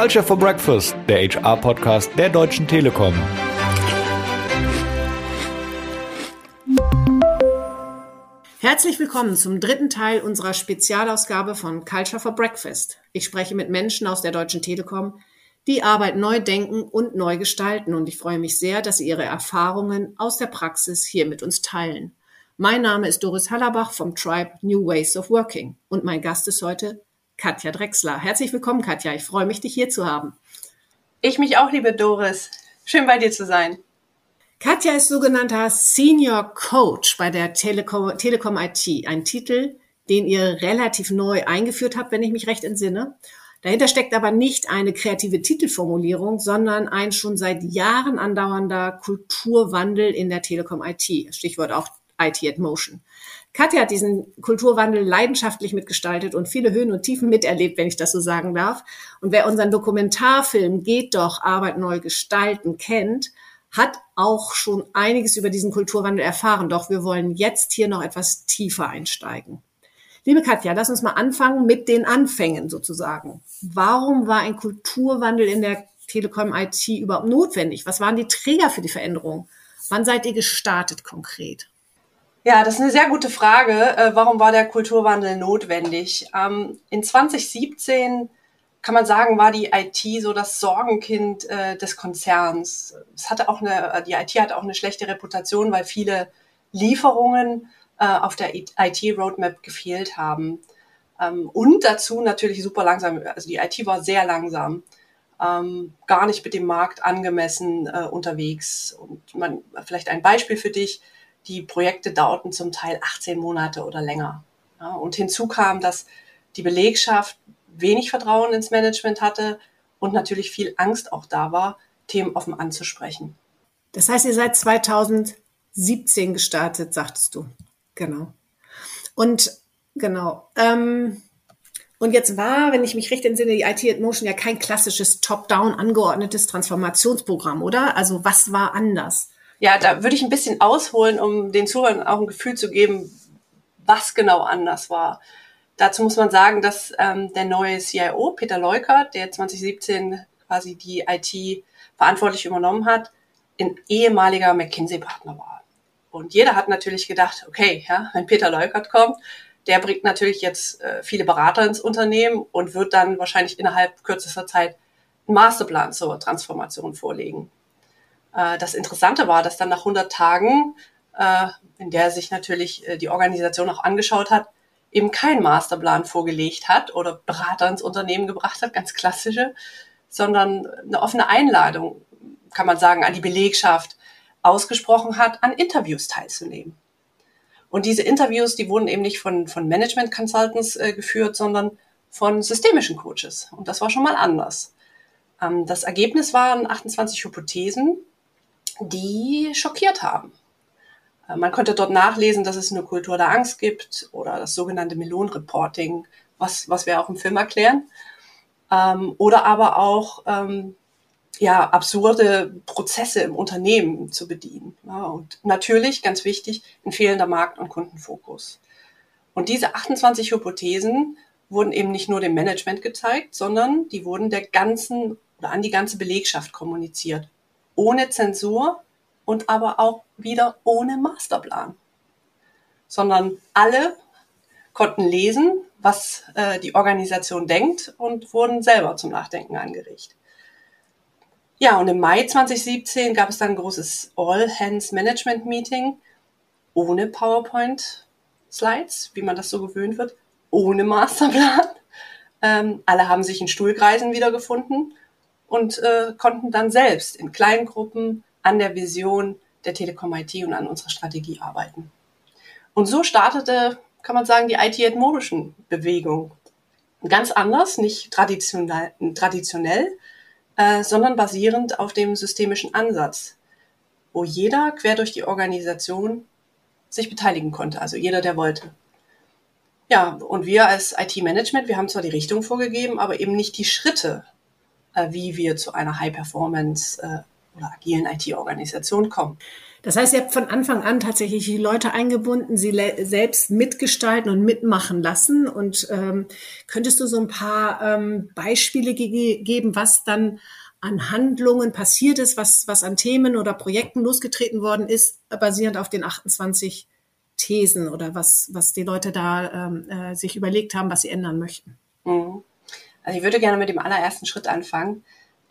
Culture for Breakfast, der HR-Podcast der Deutschen Telekom. Herzlich willkommen zum dritten Teil unserer Spezialausgabe von Culture for Breakfast. Ich spreche mit Menschen aus der Deutschen Telekom, die Arbeit neu denken und neu gestalten. Und ich freue mich sehr, dass Sie Ihre Erfahrungen aus der Praxis hier mit uns teilen. Mein Name ist Doris Hallerbach vom Tribe New Ways of Working. Und mein Gast ist heute Katja Drexler. Herzlich willkommen, Katja. Ich freue mich, dich hier zu haben. Ich mich auch, liebe Doris. Schön bei dir zu sein. Katja ist sogenannter Senior Coach bei der Telekom, Telekom IT. Ein Titel, den ihr relativ neu eingeführt habt, wenn ich mich recht entsinne. Dahinter steckt aber nicht eine kreative Titelformulierung, sondern ein schon seit Jahren andauernder Kulturwandel in der Telekom IT. Stichwort auch IT at Motion. Katja hat diesen Kulturwandel leidenschaftlich mitgestaltet und viele Höhen und Tiefen miterlebt, wenn ich das so sagen darf. Und wer unseren Dokumentarfilm Geht doch, Arbeit neu gestalten kennt, hat auch schon einiges über diesen Kulturwandel erfahren. Doch wir wollen jetzt hier noch etwas tiefer einsteigen. Liebe Katja, lass uns mal anfangen mit den Anfängen sozusagen. Warum war ein Kulturwandel in der Telekom IT überhaupt notwendig? Was waren die Träger für die Veränderung? Wann seid ihr gestartet konkret? Ja, das ist eine sehr gute Frage. Äh, warum war der Kulturwandel notwendig? Ähm, in 2017 kann man sagen, war die IT so das Sorgenkind äh, des Konzerns. Es hatte auch eine, die IT hatte auch eine schlechte Reputation, weil viele Lieferungen äh, auf der IT-Roadmap gefehlt haben. Ähm, und dazu natürlich super langsam. Also die IT war sehr langsam, ähm, gar nicht mit dem Markt angemessen äh, unterwegs. Und man, vielleicht ein Beispiel für dich die Projekte dauerten zum Teil 18 Monate oder länger. Ja, und hinzu kam, dass die Belegschaft wenig Vertrauen ins Management hatte und natürlich viel Angst auch da war, Themen offen anzusprechen. Das heißt, ihr seid 2017 gestartet, sagtest du. Genau. Und genau. Ähm, und jetzt war, wenn ich mich recht entsinne, die IT at Motion ja kein klassisches top-down angeordnetes Transformationsprogramm, oder? Also was war anders? Ja, da würde ich ein bisschen ausholen, um den Zuhörern auch ein Gefühl zu geben, was genau anders war. Dazu muss man sagen, dass ähm, der neue CIO, Peter Leukert, der 2017 quasi die IT verantwortlich übernommen hat, ein ehemaliger McKinsey-Partner war. Und jeder hat natürlich gedacht, okay, ja, wenn Peter Leukert kommt, der bringt natürlich jetzt äh, viele Berater ins Unternehmen und wird dann wahrscheinlich innerhalb kürzester Zeit einen Masterplan zur Transformation vorlegen. Äh, das Interessante war, dass dann nach 100 Tagen, äh, in der sich natürlich äh, die Organisation auch angeschaut hat, eben kein Masterplan vorgelegt hat oder Berater ins Unternehmen gebracht hat, ganz klassische, sondern eine offene Einladung, kann man sagen, an die Belegschaft ausgesprochen hat, an Interviews teilzunehmen. Und diese Interviews, die wurden eben nicht von, von Management Consultants äh, geführt, sondern von systemischen Coaches. Und das war schon mal anders. Ähm, das Ergebnis waren 28 Hypothesen, die schockiert haben. Äh, man konnte dort nachlesen, dass es eine Kultur der Angst gibt oder das sogenannte Melon-Reporting, was, was wir auch im Film erklären. Ähm, oder aber auch ähm, ja, absurde Prozesse im Unternehmen zu bedienen. Ja, und natürlich, ganz wichtig, ein fehlender Markt- und Kundenfokus. Und diese 28 Hypothesen wurden eben nicht nur dem Management gezeigt, sondern die wurden der ganzen oder an die ganze Belegschaft kommuniziert ohne Zensur und aber auch wieder ohne Masterplan, sondern alle konnten lesen, was äh, die Organisation denkt und wurden selber zum Nachdenken angeregt. Ja, und im Mai 2017 gab es dann ein großes All-Hands-Management-Meeting ohne PowerPoint-Slides, wie man das so gewöhnt wird, ohne Masterplan. Ähm, alle haben sich in Stuhlkreisen wiedergefunden und äh, konnten dann selbst in kleinen Gruppen an der Vision der Telekom IT und an unserer Strategie arbeiten. Und so startete, kann man sagen, die IT-Motion Bewegung. Ganz anders, nicht traditionell, traditionell äh, sondern basierend auf dem systemischen Ansatz, wo jeder quer durch die Organisation sich beteiligen konnte, also jeder, der wollte. Ja, und wir als IT-Management, wir haben zwar die Richtung vorgegeben, aber eben nicht die Schritte, wie wir zu einer High-Performance äh, oder agilen IT-Organisation kommen. Das heißt, ihr habt von Anfang an tatsächlich die Leute eingebunden, sie selbst mitgestalten und mitmachen lassen. Und ähm, könntest du so ein paar ähm, Beispiele ge geben, was dann an Handlungen passiert ist, was, was an Themen oder Projekten losgetreten worden ist, basierend auf den 28 Thesen oder was, was die Leute da ähm, äh, sich überlegt haben, was sie ändern möchten? Mhm. Also ich würde gerne mit dem allerersten Schritt anfangen.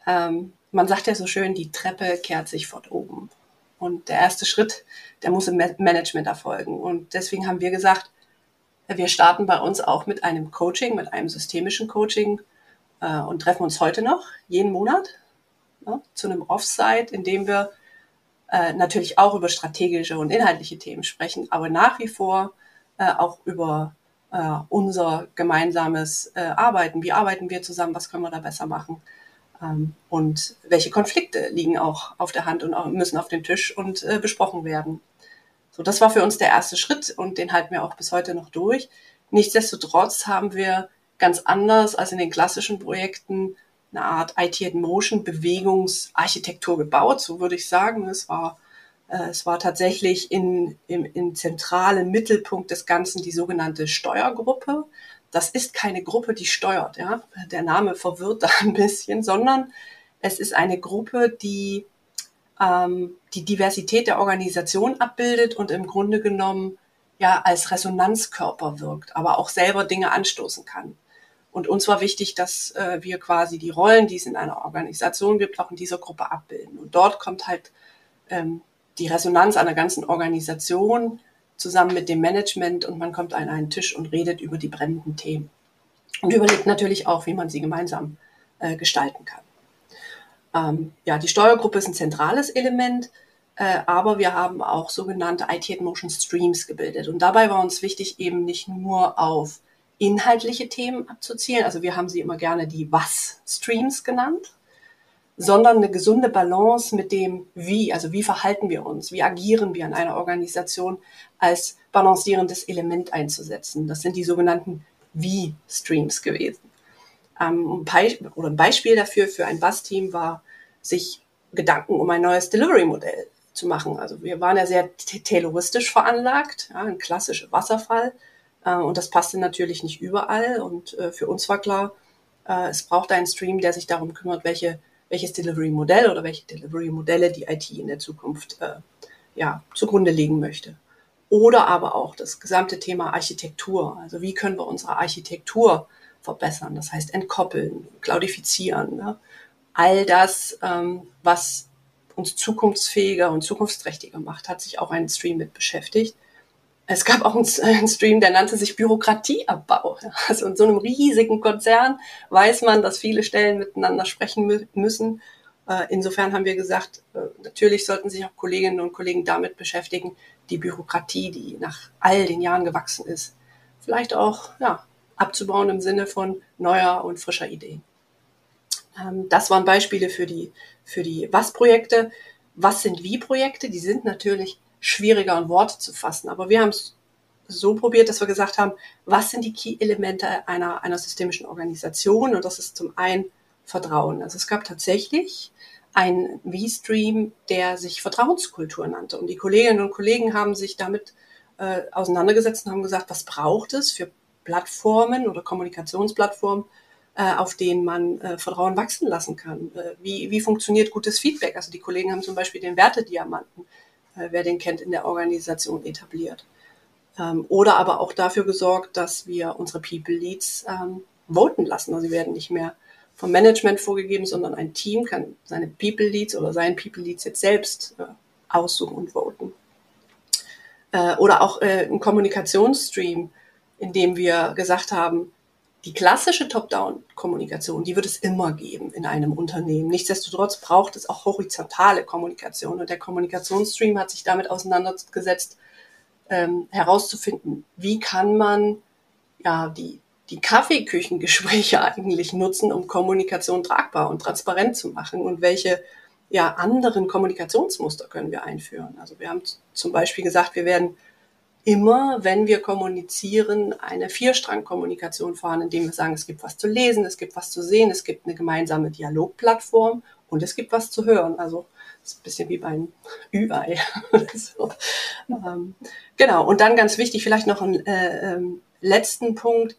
Ähm, man sagt ja so schön, die Treppe kehrt sich fort oben. Und der erste Schritt, der muss im Management erfolgen. Und deswegen haben wir gesagt, wir starten bei uns auch mit einem Coaching, mit einem systemischen Coaching äh, und treffen uns heute noch, jeden Monat, ja, zu einem Offsite, in dem wir äh, natürlich auch über strategische und inhaltliche Themen sprechen, aber nach wie vor äh, auch über äh, unser gemeinsames äh, Arbeiten. Wie arbeiten wir zusammen? Was können wir da besser machen? Ähm, und welche Konflikte liegen auch auf der Hand und auch, müssen auf den Tisch und äh, besprochen werden. So, das war für uns der erste Schritt und den halten wir auch bis heute noch durch. Nichtsdestotrotz haben wir ganz anders als in den klassischen Projekten eine Art IT in Motion Bewegungsarchitektur gebaut, so würde ich sagen. Es war, es war tatsächlich in, im, im zentralen Mittelpunkt des Ganzen die sogenannte Steuergruppe das ist keine Gruppe, die steuert. Ja? Der Name verwirrt da ein bisschen, sondern es ist eine Gruppe, die ähm, die Diversität der Organisation abbildet und im Grunde genommen ja als Resonanzkörper wirkt, aber auch selber Dinge anstoßen kann. Und uns war wichtig, dass äh, wir quasi die Rollen, die es in einer Organisation gibt, auch in dieser Gruppe abbilden. Und dort kommt halt ähm, die Resonanz einer ganzen Organisation zusammen mit dem Management und man kommt an einen Tisch und redet über die brennenden Themen. Und überlegt natürlich auch, wie man sie gemeinsam äh, gestalten kann. Ähm, ja, die Steuergruppe ist ein zentrales Element, äh, aber wir haben auch sogenannte IT Motion Streams gebildet. Und dabei war uns wichtig, eben nicht nur auf inhaltliche Themen abzuzielen. Also wir haben sie immer gerne die Was-Streams genannt sondern eine gesunde Balance mit dem Wie, also wie verhalten wir uns, wie agieren wir in einer Organisation als balancierendes Element einzusetzen. Das sind die sogenannten Wie-Streams gewesen. Ähm, ein oder ein Beispiel dafür für ein Bass-Team war, sich Gedanken um ein neues Delivery-Modell zu machen. Also wir waren ja sehr tayloristisch veranlagt, ja, ein klassischer Wasserfall. Äh, und das passte natürlich nicht überall. Und äh, für uns war klar, äh, es braucht einen Stream, der sich darum kümmert, welche welches Delivery-Modell oder welche Delivery-Modelle die IT in der Zukunft äh, ja, zugrunde legen möchte. Oder aber auch das gesamte Thema Architektur. Also wie können wir unsere Architektur verbessern? Das heißt entkoppeln, cloudifizieren. Ne? All das, ähm, was uns zukunftsfähiger und zukunftsträchtiger macht, hat sich auch ein Stream mit beschäftigt es gab auch einen Stream, der nannte sich Bürokratieabbau. Also in so einem riesigen Konzern weiß man, dass viele Stellen miteinander sprechen müssen. Äh, insofern haben wir gesagt, äh, natürlich sollten sich auch Kolleginnen und Kollegen damit beschäftigen, die Bürokratie, die nach all den Jahren gewachsen ist, vielleicht auch ja, abzubauen im Sinne von neuer und frischer Ideen. Ähm, das waren Beispiele für die, für die Was-Projekte. Was sind Wie-Projekte? Die sind natürlich schwieriger in Worte zu fassen. Aber wir haben es so probiert, dass wir gesagt haben, was sind die Key-Elemente einer, einer systemischen Organisation? Und das ist zum einen Vertrauen. Also es gab tatsächlich einen V-Stream, der sich Vertrauenskultur nannte. Und die Kolleginnen und Kollegen haben sich damit äh, auseinandergesetzt und haben gesagt, was braucht es für Plattformen oder Kommunikationsplattformen, äh, auf denen man äh, Vertrauen wachsen lassen kann? Äh, wie, wie funktioniert gutes Feedback? Also die Kollegen haben zum Beispiel den Wertediamanten wer den kennt, in der Organisation etabliert. Ähm, oder aber auch dafür gesorgt, dass wir unsere People Leads ähm, voten lassen. Also sie werden nicht mehr vom Management vorgegeben, sondern ein Team kann seine People Leads oder seinen People Leads jetzt selbst äh, aussuchen und voten. Äh, oder auch äh, ein Kommunikationsstream, in dem wir gesagt haben, die klassische Top-Down-Kommunikation, die wird es immer geben in einem Unternehmen. Nichtsdestotrotz braucht es auch horizontale Kommunikation. Und der Kommunikationsstream hat sich damit auseinandergesetzt, ähm, herauszufinden, wie kann man ja die, die Kaffeeküchengespräche eigentlich nutzen, um Kommunikation tragbar und transparent zu machen und welche ja, anderen Kommunikationsmuster können wir einführen. Also wir haben zum Beispiel gesagt, wir werden immer, wenn wir kommunizieren, eine Vierstrang-Kommunikation fahren, indem wir sagen, es gibt was zu lesen, es gibt was zu sehen, es gibt eine gemeinsame Dialogplattform und es gibt was zu hören. Also Das ist ein bisschen wie beim Ü-Ei. so. ähm, genau, und dann ganz wichtig, vielleicht noch einen äh, ähm, letzten Punkt.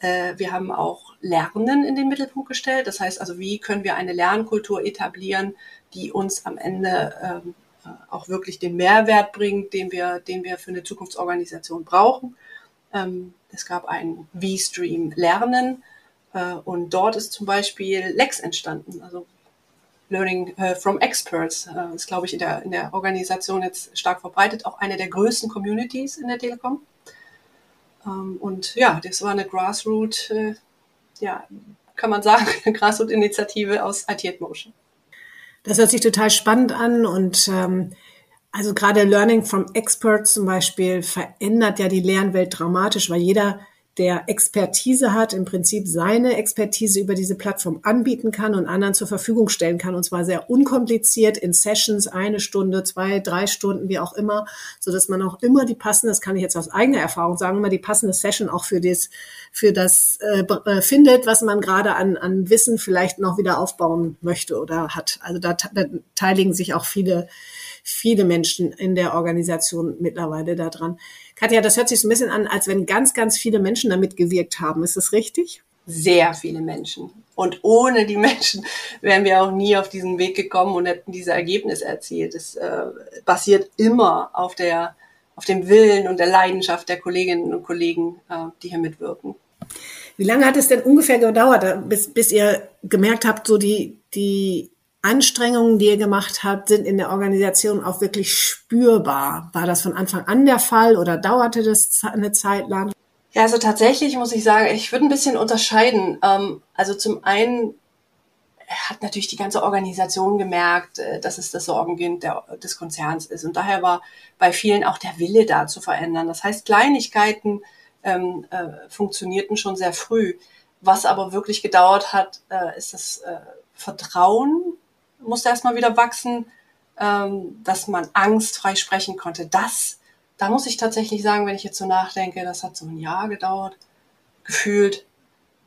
Äh, wir haben auch Lernen in den Mittelpunkt gestellt. Das heißt also, wie können wir eine Lernkultur etablieren, die uns am Ende ähm, äh, auch wirklich den Mehrwert bringt, den wir, den wir für eine Zukunftsorganisation brauchen. Ähm, es gab ein V-Stream Lernen äh, und dort ist zum Beispiel Lex entstanden, also Learning äh, from Experts. Äh, ist, glaube ich, in der, in der Organisation jetzt stark verbreitet, auch eine der größten Communities in der Telekom. Ähm, und ja, das war eine Grassroot, äh, ja, kann man sagen, Grassroot-Initiative aus IT Motion. Das hört sich total spannend an und ähm, also gerade Learning from Experts zum Beispiel verändert ja die Lernwelt dramatisch, weil jeder der Expertise hat, im Prinzip seine Expertise über diese Plattform anbieten kann und anderen zur Verfügung stellen kann. Und zwar sehr unkompliziert in Sessions, eine Stunde, zwei, drei Stunden, wie auch immer, so dass man auch immer die passende, das kann ich jetzt aus eigener Erfahrung sagen, immer die passende Session auch für das, für das äh, äh findet, was man gerade an, an Wissen vielleicht noch wieder aufbauen möchte oder hat. Also da, da teiligen sich auch viele, viele Menschen in der Organisation mittlerweile daran. Katja, das hört sich so ein bisschen an, als wenn ganz, ganz viele Menschen damit gewirkt haben. Ist das richtig? Sehr viele Menschen. Und ohne die Menschen wären wir auch nie auf diesen Weg gekommen und hätten diese Ergebnisse erzielt. Es äh, basiert immer auf der, auf dem Willen und der Leidenschaft der Kolleginnen und Kollegen, äh, die hier mitwirken. Wie lange hat es denn ungefähr gedauert, bis, bis ihr gemerkt habt, so die, die Anstrengungen, die ihr gemacht habt, sind in der Organisation auch wirklich spürbar. War das von Anfang an der Fall oder dauerte das eine Zeit lang? Ja, also tatsächlich muss ich sagen, ich würde ein bisschen unterscheiden. Ähm, also zum einen hat natürlich die ganze Organisation gemerkt, äh, dass es das Sorgenkind des Konzerns ist. Und daher war bei vielen auch der Wille da zu verändern. Das heißt, Kleinigkeiten ähm, äh, funktionierten schon sehr früh. Was aber wirklich gedauert hat, äh, ist das äh, Vertrauen musste erstmal wieder wachsen, ähm, dass man angstfrei sprechen konnte. Das, da muss ich tatsächlich sagen, wenn ich jetzt so nachdenke, das hat so ein Jahr gedauert, gefühlt,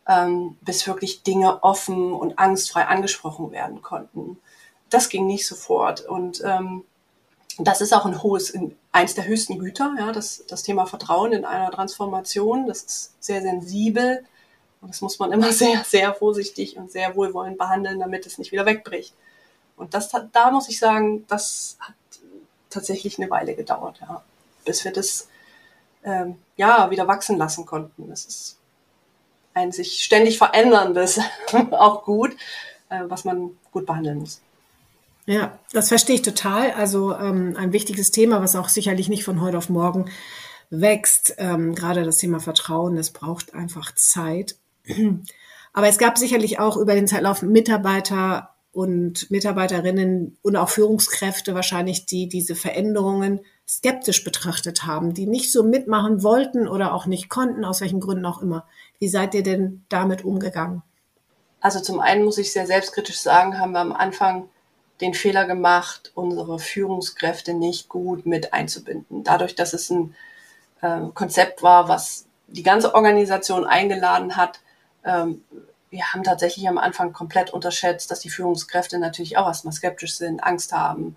ähm, bis wirklich Dinge offen und angstfrei angesprochen werden konnten. Das ging nicht sofort. Und ähm, das ist auch ein hohes, eins der höchsten Güter, ja, das, das Thema Vertrauen in einer Transformation. Das ist sehr sensibel. Und das muss man immer sehr, sehr vorsichtig und sehr wohlwollend behandeln, damit es nicht wieder wegbricht. Und das da muss ich sagen, das hat tatsächlich eine Weile gedauert, ja, bis wir das ähm, ja wieder wachsen lassen konnten. Das ist ein sich ständig veränderndes, auch gut, äh, was man gut behandeln muss. Ja, das verstehe ich total. Also ähm, ein wichtiges Thema, was auch sicherlich nicht von heute auf morgen wächst. Ähm, gerade das Thema Vertrauen, das braucht einfach Zeit. Aber es gab sicherlich auch über den Zeitlauf Mitarbeiter und Mitarbeiterinnen und auch Führungskräfte wahrscheinlich, die diese Veränderungen skeptisch betrachtet haben, die nicht so mitmachen wollten oder auch nicht konnten, aus welchen Gründen auch immer. Wie seid ihr denn damit umgegangen? Also zum einen muss ich sehr selbstkritisch sagen, haben wir am Anfang den Fehler gemacht, unsere Führungskräfte nicht gut mit einzubinden. Dadurch, dass es ein äh, Konzept war, was die ganze Organisation eingeladen hat, ähm, wir haben tatsächlich am Anfang komplett unterschätzt, dass die Führungskräfte natürlich auch erstmal skeptisch sind, Angst haben.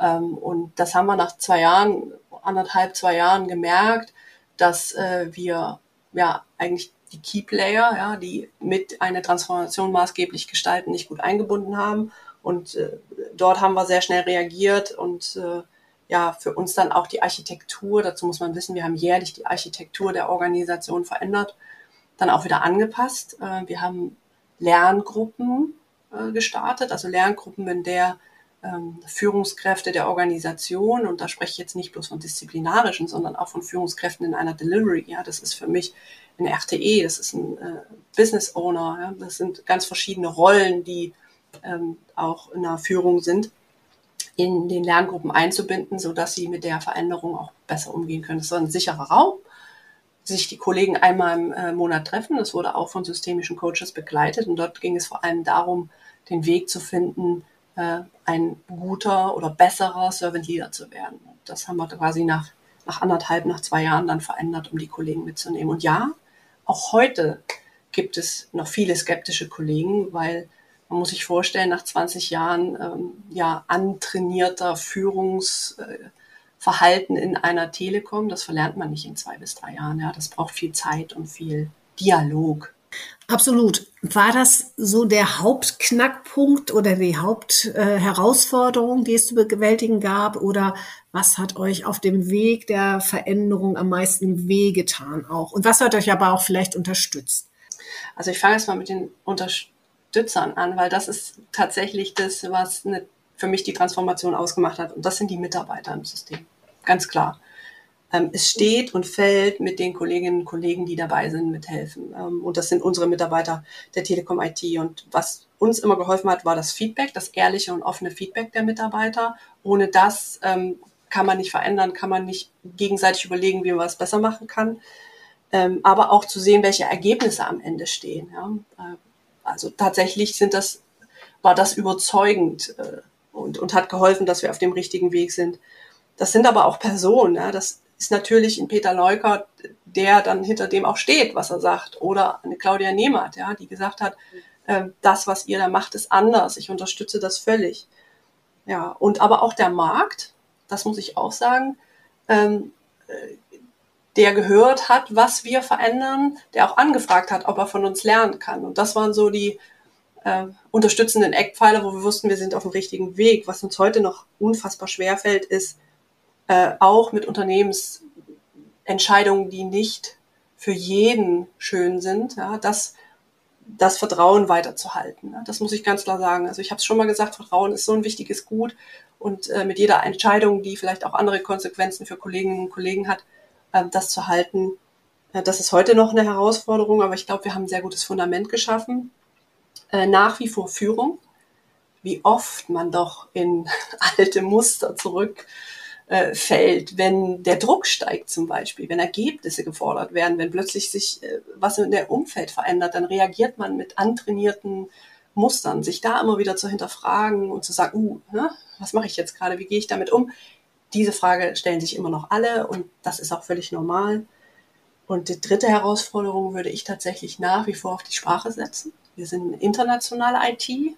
Ähm, und das haben wir nach zwei Jahren, anderthalb, zwei Jahren gemerkt, dass äh, wir ja eigentlich die Key Player, ja, die mit einer Transformation maßgeblich gestalten, nicht gut eingebunden haben. Und äh, dort haben wir sehr schnell reagiert und äh, ja, für uns dann auch die Architektur, dazu muss man wissen, wir haben jährlich die Architektur der Organisation verändert dann auch wieder angepasst. Äh, wir haben Lerngruppen äh, gestartet, also Lerngruppen, in der ähm, Führungskräfte der Organisation, und da spreche ich jetzt nicht bloß von disziplinarischen, sondern auch von Führungskräften in einer Delivery. Ja, das ist für mich ein RTE, das ist ein äh, Business Owner, ja, das sind ganz verschiedene Rollen, die ähm, auch in der Führung sind, in den Lerngruppen einzubinden, so dass sie mit der Veränderung auch besser umgehen können. Das ist ein sicherer Raum, sich die Kollegen einmal im äh, Monat treffen. Das wurde auch von systemischen Coaches begleitet und dort ging es vor allem darum, den Weg zu finden, äh, ein guter oder besserer Servant Leader zu werden. Das haben wir quasi nach, nach anderthalb, nach zwei Jahren dann verändert, um die Kollegen mitzunehmen. Und ja, auch heute gibt es noch viele skeptische Kollegen, weil Man muss sich vorstellen, nach 20 Jahren ähm, ja antrainierter Führungsverhalten äh, in einer Telekom, das verlernt man nicht in zwei bis drei Jahren. Ja, das braucht viel Zeit und viel Dialog. Absolut. War das so der Hauptknackpunkt oder die Hauptherausforderung, die es zu bewältigen gab? Oder was hat euch auf dem Weg der Veränderung am meisten wehgetan auch? Und was hat euch aber auch vielleicht unterstützt? Also ich fange jetzt mal mit den Unterstützern an, weil das ist tatsächlich das, was eine, für mich die Transformation ausgemacht hat. Und das sind die Mitarbeiter im System. Ganz klar. Ähm, es steht und fällt mit den Kolleginnen und Kollegen, die dabei sind, mithelfen. Ähm, und das sind unsere Mitarbeiter der Telekom IT. Und was uns immer geholfen hat, war das Feedback, das ehrliche und offene Feedback der Mitarbeiter. Ohne das ähm, kann man nicht verändern, kann man nicht gegenseitig überlegen, wie man es besser machen kann. Ähm, aber auch zu sehen, welche Ergebnisse am Ende stehen. Ja? Äh, also tatsächlich sind das, war das überzeugend äh, und, und hat geholfen, dass wir auf dem richtigen Weg sind. Das sind aber auch Personen. Ja? Das ist natürlich ein Peter Leukert, der dann hinter dem auch steht, was er sagt. Oder eine Claudia Nehmert, ja, die gesagt hat, äh, das, was ihr da macht, ist anders. Ich unterstütze das völlig. Ja, und aber auch der Markt, das muss ich auch sagen, ähm, äh, der gehört hat, was wir verändern, der auch angefragt hat, ob er von uns lernen kann. Und das waren so die äh, unterstützenden Eckpfeiler, wo wir wussten, wir sind auf dem richtigen Weg. Was uns heute noch unfassbar schwer fällt, ist, äh, auch mit Unternehmensentscheidungen, die nicht für jeden schön sind, ja, das, das Vertrauen weiterzuhalten. Ja, das muss ich ganz klar sagen. Also ich habe es schon mal gesagt, Vertrauen ist so ein wichtiges Gut und äh, mit jeder Entscheidung, die vielleicht auch andere Konsequenzen für Kolleginnen und Kollegen hat, äh, das zu halten, äh, das ist heute noch eine Herausforderung, aber ich glaube, wir haben ein sehr gutes Fundament geschaffen. Äh, nach wie vor Führung, wie oft man doch in alte Muster zurück äh, fällt, wenn der Druck steigt zum Beispiel, wenn Ergebnisse gefordert werden, wenn plötzlich sich äh, was in der Umfeld verändert, dann reagiert man mit antrainierten Mustern, sich da immer wieder zu hinterfragen und zu sagen, uh, ne, was mache ich jetzt gerade, wie gehe ich damit um? Diese Frage stellen sich immer noch alle und das ist auch völlig normal. Und die dritte Herausforderung würde ich tatsächlich nach wie vor auf die Sprache setzen. Wir sind eine internationale IT,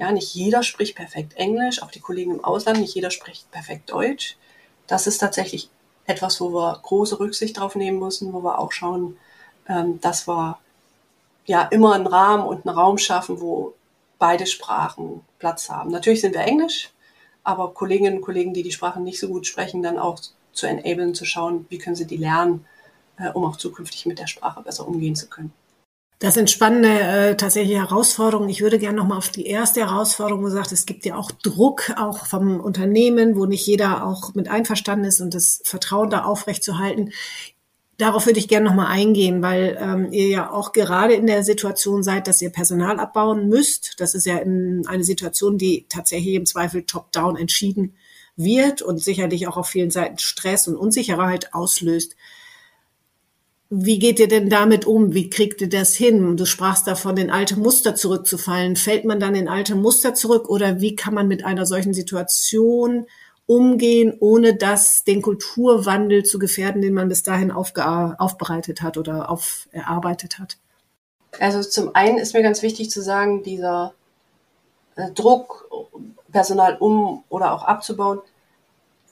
ja, nicht jeder spricht perfekt Englisch, auch die Kollegen im Ausland, nicht jeder spricht perfekt Deutsch. Das ist tatsächlich etwas, wo wir große Rücksicht drauf nehmen müssen, wo wir auch schauen, ähm, dass wir ja immer einen Rahmen und einen Raum schaffen, wo beide Sprachen Platz haben. Natürlich sind wir Englisch, aber Kolleginnen und Kollegen, die die Sprachen nicht so gut sprechen, dann auch zu enablen, zu schauen, wie können sie die lernen, äh, um auch zukünftig mit der Sprache besser umgehen zu können. Das sind spannende äh, tatsächlich Herausforderungen. Ich würde gerne noch mal auf die erste Herausforderung gesagt, es gibt ja auch Druck auch vom Unternehmen, wo nicht jeder auch mit einverstanden ist und das Vertrauen da aufrechtzuerhalten. Darauf würde ich gerne noch mal eingehen, weil ähm, ihr ja auch gerade in der Situation seid, dass ihr Personal abbauen müsst. Das ist ja in eine Situation, die tatsächlich im Zweifel top-down entschieden wird und sicherlich auch auf vielen Seiten Stress und Unsicherheit auslöst. Wie geht ihr denn damit um? Wie kriegt ihr das hin? Du sprachst davon, in alte Muster zurückzufallen. Fällt man dann in alte Muster zurück oder wie kann man mit einer solchen Situation umgehen, ohne das den Kulturwandel zu gefährden, den man bis dahin aufbereitet hat oder auf, erarbeitet hat? Also zum einen ist mir ganz wichtig zu sagen, dieser äh, Druck, Personal um oder auch abzubauen,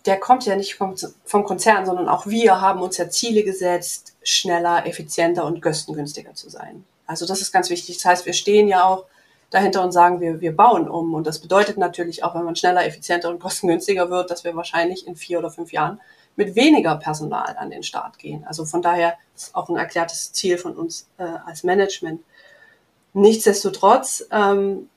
der kommt ja nicht vom, vom Konzern, sondern auch wir haben uns ja Ziele gesetzt, schneller, effizienter und kostengünstiger zu sein. Also das ist ganz wichtig. Das heißt, wir stehen ja auch dahinter und sagen, wir, wir bauen um. Und das bedeutet natürlich auch, wenn man schneller, effizienter und kostengünstiger wird, dass wir wahrscheinlich in vier oder fünf Jahren mit weniger Personal an den Start gehen. Also von daher ist auch ein erklärtes Ziel von uns äh, als Management. Nichtsdestotrotz ähm,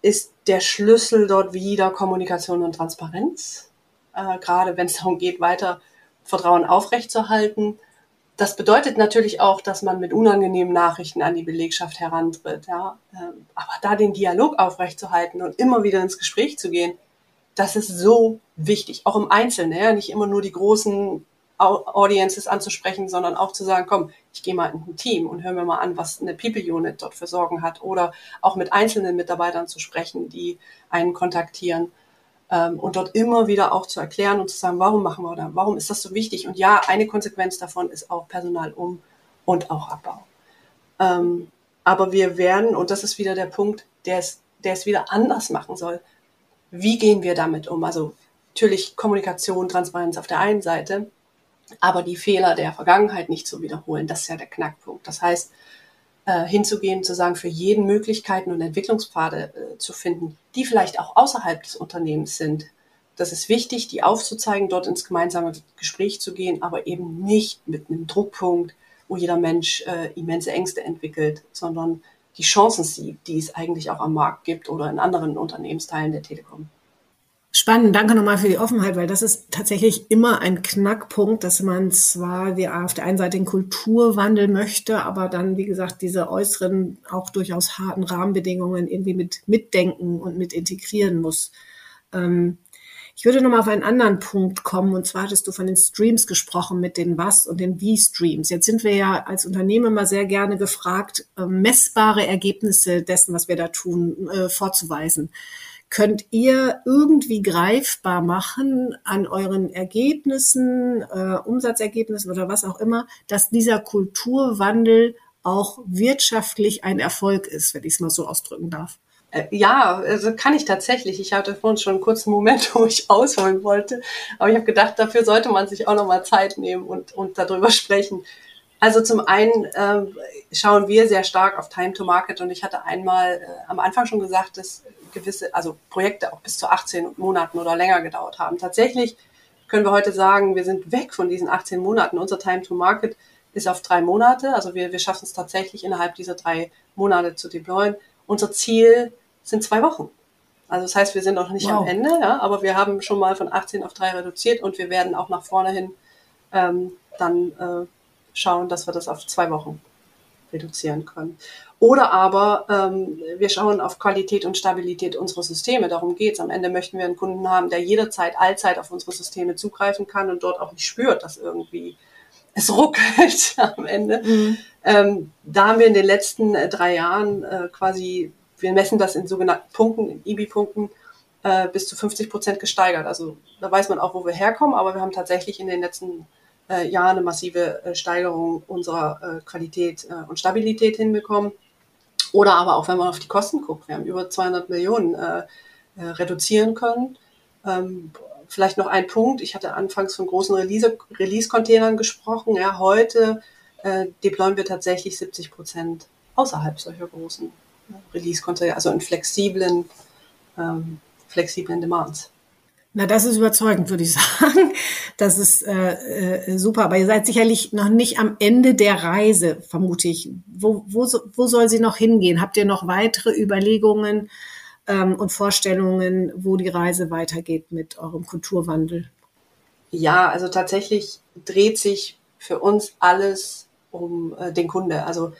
ist der Schlüssel dort wieder Kommunikation und Transparenz äh, gerade wenn es darum geht, weiter Vertrauen aufrechtzuerhalten. Das bedeutet natürlich auch, dass man mit unangenehmen Nachrichten an die Belegschaft herantritt. Ja? Ähm, aber da den Dialog aufrechtzuerhalten und immer wieder ins Gespräch zu gehen, das ist so wichtig, auch im Einzelnen, ja? nicht immer nur die großen Audiences anzusprechen, sondern auch zu sagen, komm, ich gehe mal in ein Team und höre mir mal an, was eine People Unit dort für Sorgen hat oder auch mit einzelnen Mitarbeitern zu sprechen, die einen kontaktieren ähm, und dort immer wieder auch zu erklären und zu sagen, warum machen wir da, warum ist das so wichtig? Und ja, eine Konsequenz davon ist auch Personal um und auch Abbau. Ähm, aber wir werden, und das ist wieder der Punkt, der es, der es wieder anders machen soll. Wie gehen wir damit um? Also natürlich Kommunikation, Transparenz auf der einen Seite, aber die Fehler der Vergangenheit nicht zu wiederholen, das ist ja der Knackpunkt. Das heißt, äh, hinzugehen, zu sagen, für jeden Möglichkeiten und Entwicklungspfade äh, zu finden, die vielleicht auch außerhalb des Unternehmens sind. Das ist wichtig, die aufzuzeigen, dort ins gemeinsame Gespräch zu gehen, aber eben nicht mit einem Druckpunkt, wo jeder Mensch äh, immense Ängste entwickelt, sondern die Chancen sieht, die es eigentlich auch am Markt gibt oder in anderen Unternehmensteilen der Telekom. Spannend, danke nochmal für die Offenheit, weil das ist tatsächlich immer ein Knackpunkt, dass man zwar wie auf der einen Seite den Kulturwandel möchte, aber dann, wie gesagt, diese äußeren, auch durchaus harten Rahmenbedingungen irgendwie mit mitdenken und mit integrieren muss. Ähm, ich würde nochmal auf einen anderen Punkt kommen, und zwar hattest du von den Streams gesprochen mit den Was- und den Wie-Streams. Jetzt sind wir ja als Unternehmen immer sehr gerne gefragt, äh, messbare Ergebnisse dessen, was wir da tun, äh, vorzuweisen. Könnt ihr irgendwie greifbar machen an euren Ergebnissen, äh, Umsatzergebnissen oder was auch immer, dass dieser Kulturwandel auch wirtschaftlich ein Erfolg ist, wenn ich es mal so ausdrücken darf? Äh, ja, also kann ich tatsächlich. Ich hatte vorhin schon einen kurzen Moment, wo ich ausholen wollte. Aber ich habe gedacht, dafür sollte man sich auch nochmal Zeit nehmen und, und darüber sprechen. Also zum einen äh, schauen wir sehr stark auf Time to Market und ich hatte einmal äh, am Anfang schon gesagt, dass gewisse, also Projekte auch bis zu 18 Monaten oder länger gedauert haben. Tatsächlich können wir heute sagen, wir sind weg von diesen 18 Monaten. Unser Time to Market ist auf drei Monate. Also wir, wir schaffen es tatsächlich innerhalb dieser drei Monate zu deployen. Unser Ziel sind zwei Wochen. Also das heißt, wir sind noch nicht wow. am Ende, ja, aber wir haben schon mal von 18 auf 3 reduziert und wir werden auch nach vorne hin ähm, dann äh, schauen, dass wir das auf zwei Wochen reduzieren können. Oder aber ähm, wir schauen auf Qualität und Stabilität unserer Systeme. Darum geht's. Am Ende möchten wir einen Kunden haben, der jederzeit, allzeit auf unsere Systeme zugreifen kann und dort auch nicht spürt, dass irgendwie es ruckelt am Ende. Mhm. Ähm, da haben wir in den letzten äh, drei Jahren äh, quasi, wir messen das in sogenannten Punkten, in IBI-Punkten, äh, bis zu 50 Prozent gesteigert. Also da weiß man auch, wo wir herkommen, aber wir haben tatsächlich in den letzten äh, Jahren eine massive äh, Steigerung unserer äh, Qualität äh, und Stabilität hinbekommen. Oder aber auch, wenn man auf die Kosten guckt, wir haben über 200 Millionen äh, äh, reduzieren können. Ähm, vielleicht noch ein Punkt. Ich hatte anfangs von großen Release-Containern gesprochen. Ja, heute deployen wir tatsächlich 70 Prozent außerhalb solcher großen Release-Container, also in flexiblen, ähm, flexiblen Demands. Na, das ist überzeugend, würde ich sagen. Das ist äh, äh, super. Aber ihr seid sicherlich noch nicht am Ende der Reise, vermute ich. Wo, wo, wo soll sie noch hingehen? Habt ihr noch weitere Überlegungen? ähm, und Vorstellungen, wo die Reise weitergeht mit eurem Kulturwandel? Ja, also tatsächlich dreht sich für uns alles um äh, den Kunde. Also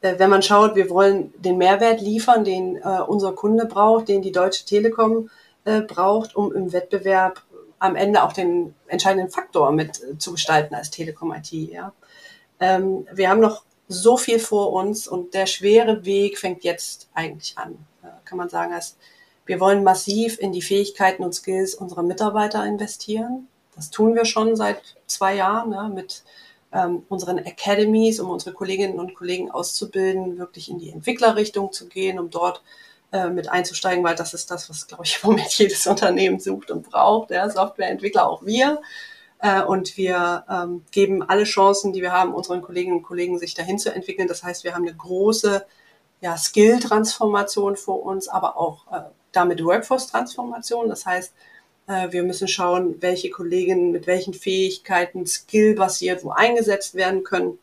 äh, wenn man schaut, wir wollen den Mehrwert liefern, den äh, unser Kunde braucht, den die Deutsche Telekom äh, braucht, um im Wettbewerb am Ende auch den entscheidenden Faktor mit äh, zu gestalten als Telekom IT. Ja. Ähm, wir haben noch so viel vor uns und der schwere Weg fängt jetzt eigentlich an kann man sagen, heißt, wir wollen massiv in die Fähigkeiten und Skills unserer Mitarbeiter investieren. Das tun wir schon seit zwei Jahren ne, mit ähm, unseren Academies, um unsere Kolleginnen und Kollegen auszubilden, wirklich in die Entwicklerrichtung zu gehen, um dort äh, mit einzusteigen, weil das ist das, was, glaube ich, im Moment jedes Unternehmen sucht und braucht. Ja, Softwareentwickler, auch wir. Äh, und wir ähm, geben alle Chancen, die wir haben, unseren Kolleginnen und Kollegen sich dahin zu entwickeln. Das heißt, wir haben eine große ja, Skill-Transformation vor uns, aber auch äh, damit Workforce-Transformation. Das heißt, äh, wir müssen schauen, welche Kolleginnen mit welchen Fähigkeiten skillbasiert wo eingesetzt werden können.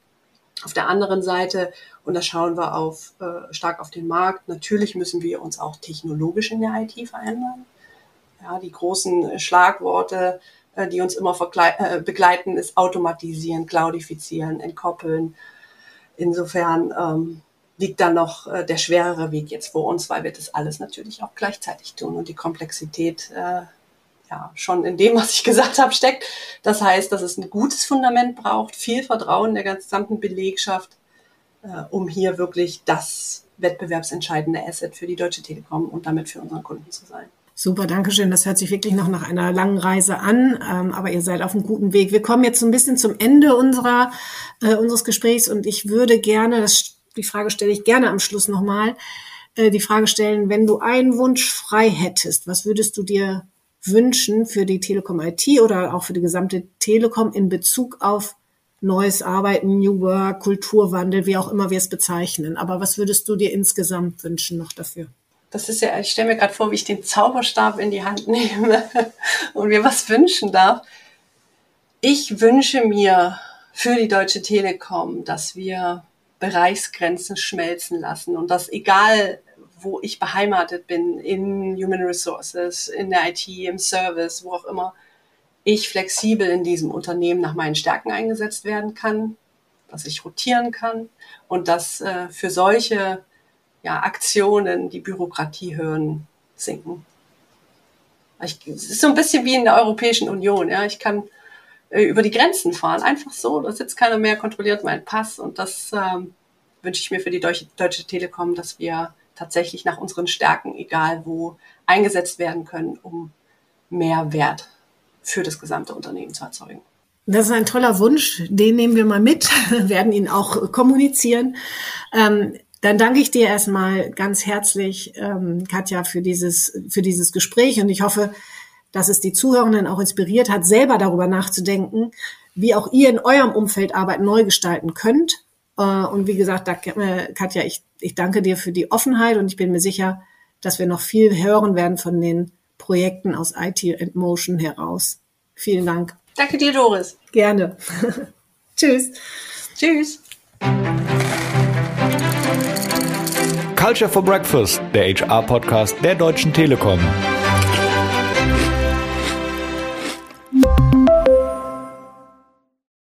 Auf der anderen Seite, und da schauen wir auf, äh, stark auf den Markt, natürlich müssen wir uns auch technologisch in der IT verändern. Ja, die großen Schlagworte, äh, die uns immer äh, begleiten, ist automatisieren, cloudifizieren, entkoppeln. Insofern ähm, liegt dann noch äh, der schwerere Weg jetzt vor uns, weil wir das alles natürlich auch gleichzeitig tun und die Komplexität äh, ja schon in dem, was ich gesagt habe, steckt. Das heißt, dass es ein gutes Fundament braucht, viel Vertrauen der gesamten Belegschaft, äh, um hier wirklich das wettbewerbsentscheidende Asset für die Deutsche Telekom und damit für unseren Kunden zu sein. Super, danke schön. Das hört sich wirklich noch nach einer langen Reise an, ähm, aber ihr seid auf einem guten Weg. Wir kommen jetzt so ein bisschen zum Ende unserer, äh, unseres Gesprächs und ich würde gerne, das die Frage stelle ich gerne am Schluss nochmal, äh, die Frage stellen, wenn du einen Wunsch frei hättest, was würdest du dir wünschen für die Telekom IT oder auch für die gesamte Telekom in Bezug auf neues Arbeiten, New Work, Kulturwandel, wie auch immer wir es bezeichnen. Aber was würdest du dir insgesamt wünschen noch dafür? Das ist ja, ich stelle mir gerade vor, wie ich den Zauberstab in die Hand nehme und mir was wünschen darf. Ich wünsche mir für die Deutsche Telekom, dass wir Bereichsgrenzen schmelzen lassen und dass egal, wo ich beheimatet bin, in Human Resources, in der IT, im Service, wo auch immer, ich flexibel in diesem Unternehmen nach meinen Stärken eingesetzt werden kann, dass ich rotieren kann und dass äh, für solche ja, Aktionen die Bürokratiehürden sinken. Ich, es ist so ein bisschen wie in der Europäischen Union. Ja, ich kann äh, über die Grenzen fahren, einfach so. Da sitzt keiner mehr, kontrolliert meinen Pass und das ähm, wünsche ich mir für die Deutsche, Deutsche Telekom, dass wir tatsächlich nach unseren Stärken, egal wo, eingesetzt werden können, um mehr Wert für das gesamte Unternehmen zu erzeugen. Das ist ein toller Wunsch, den nehmen wir mal mit, werden ihn auch kommunizieren. Ähm, dann danke ich dir erstmal ganz herzlich, ähm, Katja, für dieses, für dieses Gespräch und ich hoffe, dass es die Zuhörenden auch inspiriert hat, selber darüber nachzudenken, wie auch ihr in eurem Umfeld Arbeit neu gestalten könnt. Äh, und wie gesagt, äh, Katja, ich, ich danke dir für die Offenheit und ich bin mir sicher, dass wir noch viel hören werden von den Projekten aus IT and Motion heraus. Vielen Dank. Danke dir, Doris. Gerne. Tschüss. Tschüss. Culture for Breakfast, der HR-Podcast der Deutschen Telekom.